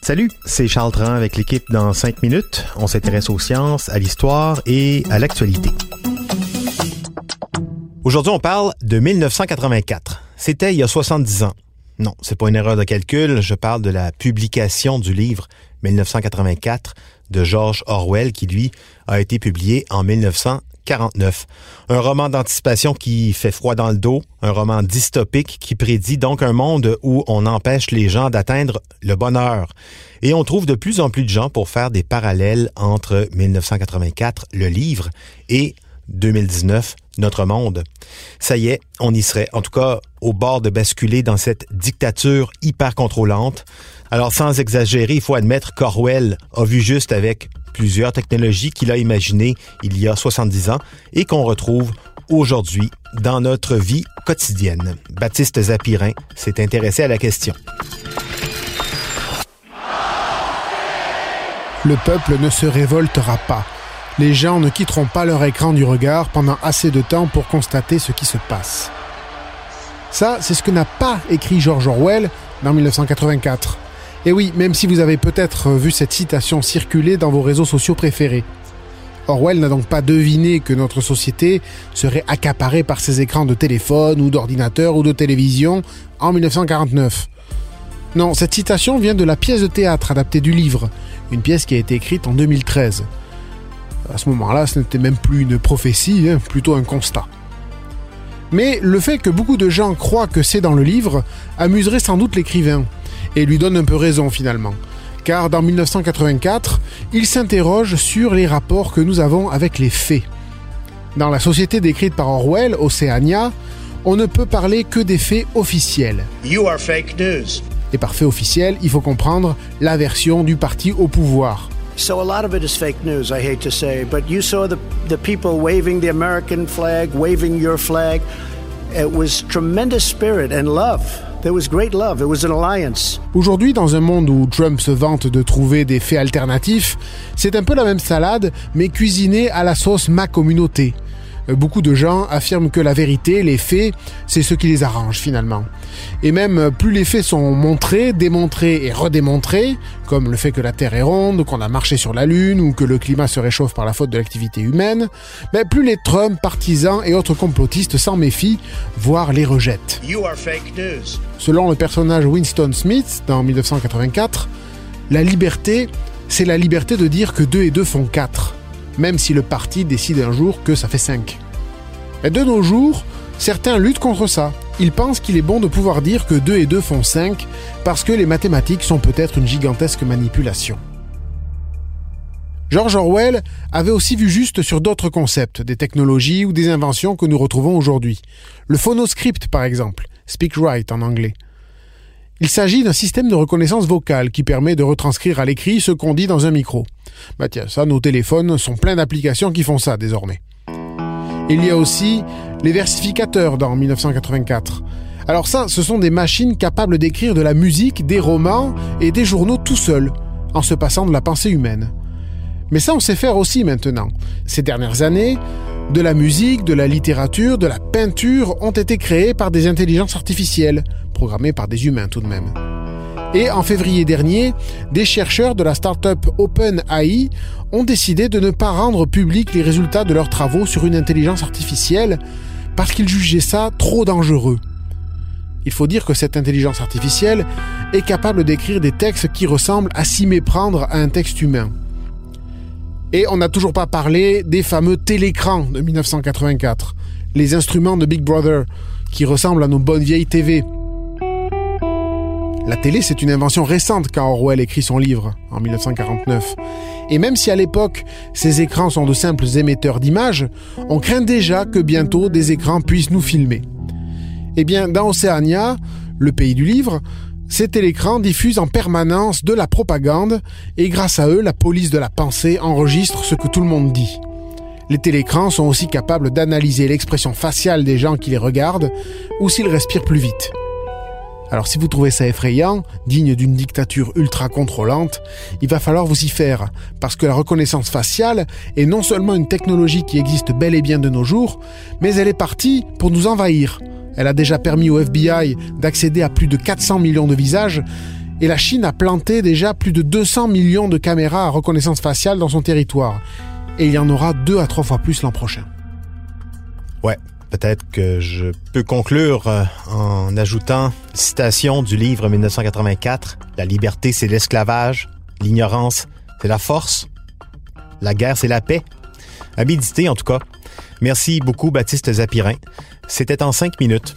Salut, c'est Charles Tran avec l'équipe dans 5 minutes. On s'intéresse aux sciences, à l'histoire et à l'actualité. Aujourd'hui, on parle de 1984. C'était il y a 70 ans. Non, c'est pas une erreur de calcul, je parle de la publication du livre 1984 de George Orwell qui lui a été publié en 1900 49. Un roman d'anticipation qui fait froid dans le dos, un roman dystopique qui prédit donc un monde où on empêche les gens d'atteindre le bonheur. Et on trouve de plus en plus de gens pour faire des parallèles entre 1984, le livre, et 2019, notre monde. Ça y est, on y serait, en tout cas au bord de basculer dans cette dictature hyper contrôlante. Alors sans exagérer, il faut admettre qu'Orwell a vu juste avec plusieurs technologies qu'il a imaginées il y a 70 ans et qu'on retrouve aujourd'hui dans notre vie quotidienne. Baptiste Zapirin s'est intéressé à la question. Le peuple ne se révoltera pas. Les gens ne quitteront pas leur écran du regard pendant assez de temps pour constater ce qui se passe. Ça, c'est ce que n'a pas écrit George Orwell dans 1984. Et oui, même si vous avez peut-être vu cette citation circuler dans vos réseaux sociaux préférés. Orwell n'a donc pas deviné que notre société serait accaparée par ses écrans de téléphone ou d'ordinateur ou de télévision en 1949. Non, cette citation vient de la pièce de théâtre adaptée du livre, une pièce qui a été écrite en 2013. À ce moment-là, ce n'était même plus une prophétie, hein, plutôt un constat. Mais le fait que beaucoup de gens croient que c'est dans le livre amuserait sans doute l'écrivain, et lui donne un peu raison finalement. Car dans 1984, il s'interroge sur les rapports que nous avons avec les faits. Dans la société décrite par Orwell, Océania, on ne peut parler que des faits officiels. You are fake news. Et par fait officiel, il faut comprendre la version du parti au pouvoir. So a lot of it is fake news, I hate to say, but you saw the, the people waving the American flag, waving your flag. It was tremendous spirit and love. Aujourd'hui, dans un monde où Trump se vante de trouver des faits alternatifs, c'est un peu la même salade, mais cuisinée à la sauce ma communauté. Euh, beaucoup de gens affirment que la vérité, les faits, c'est ce qui les arrange finalement. Et même euh, plus les faits sont montrés, démontrés et redémontrés, comme le fait que la Terre est ronde, qu'on a marché sur la Lune ou que le climat se réchauffe par la faute de l'activité humaine, mais ben, plus les Trump, partisans et autres complotistes s'en méfient, voire les rejettent. Selon le personnage Winston Smith dans 1984, la liberté, c'est la liberté de dire que 2 et 2 font 4 même si le parti décide un jour que ça fait 5. Mais de nos jours, certains luttent contre ça. Ils pensent qu'il est bon de pouvoir dire que 2 et 2 font 5 parce que les mathématiques sont peut-être une gigantesque manipulation. George Orwell avait aussi vu juste sur d'autres concepts, des technologies ou des inventions que nous retrouvons aujourd'hui. Le phonoscript, par exemple, speak right en anglais. Il s'agit d'un système de reconnaissance vocale qui permet de retranscrire à l'écrit ce qu'on dit dans un micro. Bah tiens, ça, nos téléphones sont pleins d'applications qui font ça désormais. Il y a aussi les versificateurs dans 1984. Alors ça, ce sont des machines capables d'écrire de la musique, des romans et des journaux tout seuls, en se passant de la pensée humaine. Mais ça, on sait faire aussi maintenant. Ces dernières années, de la musique, de la littérature, de la peinture ont été créées par des intelligences artificielles, programmées par des humains tout de même. Et en février dernier, des chercheurs de la start-up OpenAI ont décidé de ne pas rendre publics les résultats de leurs travaux sur une intelligence artificielle parce qu'ils jugeaient ça trop dangereux. Il faut dire que cette intelligence artificielle est capable d'écrire des textes qui ressemblent à s'y méprendre à un texte humain. Et on n'a toujours pas parlé des fameux télécrans de 1984, les instruments de Big Brother, qui ressemblent à nos bonnes vieilles TV. La télé, c'est une invention récente quand Orwell écrit son livre, en 1949. Et même si à l'époque, ces écrans sont de simples émetteurs d'images, on craint déjà que bientôt des écrans puissent nous filmer. Eh bien, dans Océania, le pays du livre, ces télécrans diffusent en permanence de la propagande et grâce à eux, la police de la pensée enregistre ce que tout le monde dit. Les télécrans sont aussi capables d'analyser l'expression faciale des gens qui les regardent ou s'ils respirent plus vite. Alors si vous trouvez ça effrayant, digne d'une dictature ultra contrôlante, il va falloir vous y faire, parce que la reconnaissance faciale est non seulement une technologie qui existe bel et bien de nos jours, mais elle est partie pour nous envahir. Elle a déjà permis au FBI d'accéder à plus de 400 millions de visages, et la Chine a planté déjà plus de 200 millions de caméras à reconnaissance faciale dans son territoire. Et il y en aura deux à trois fois plus l'an prochain. Ouais, peut-être que je peux conclure euh, en ajoutant une citation du livre 1984. La liberté, c'est l'esclavage. L'ignorance, c'est la force. La guerre, c'est la paix. À méditer, en tout cas. Merci beaucoup, Baptiste Zapirin. C'était en cinq minutes.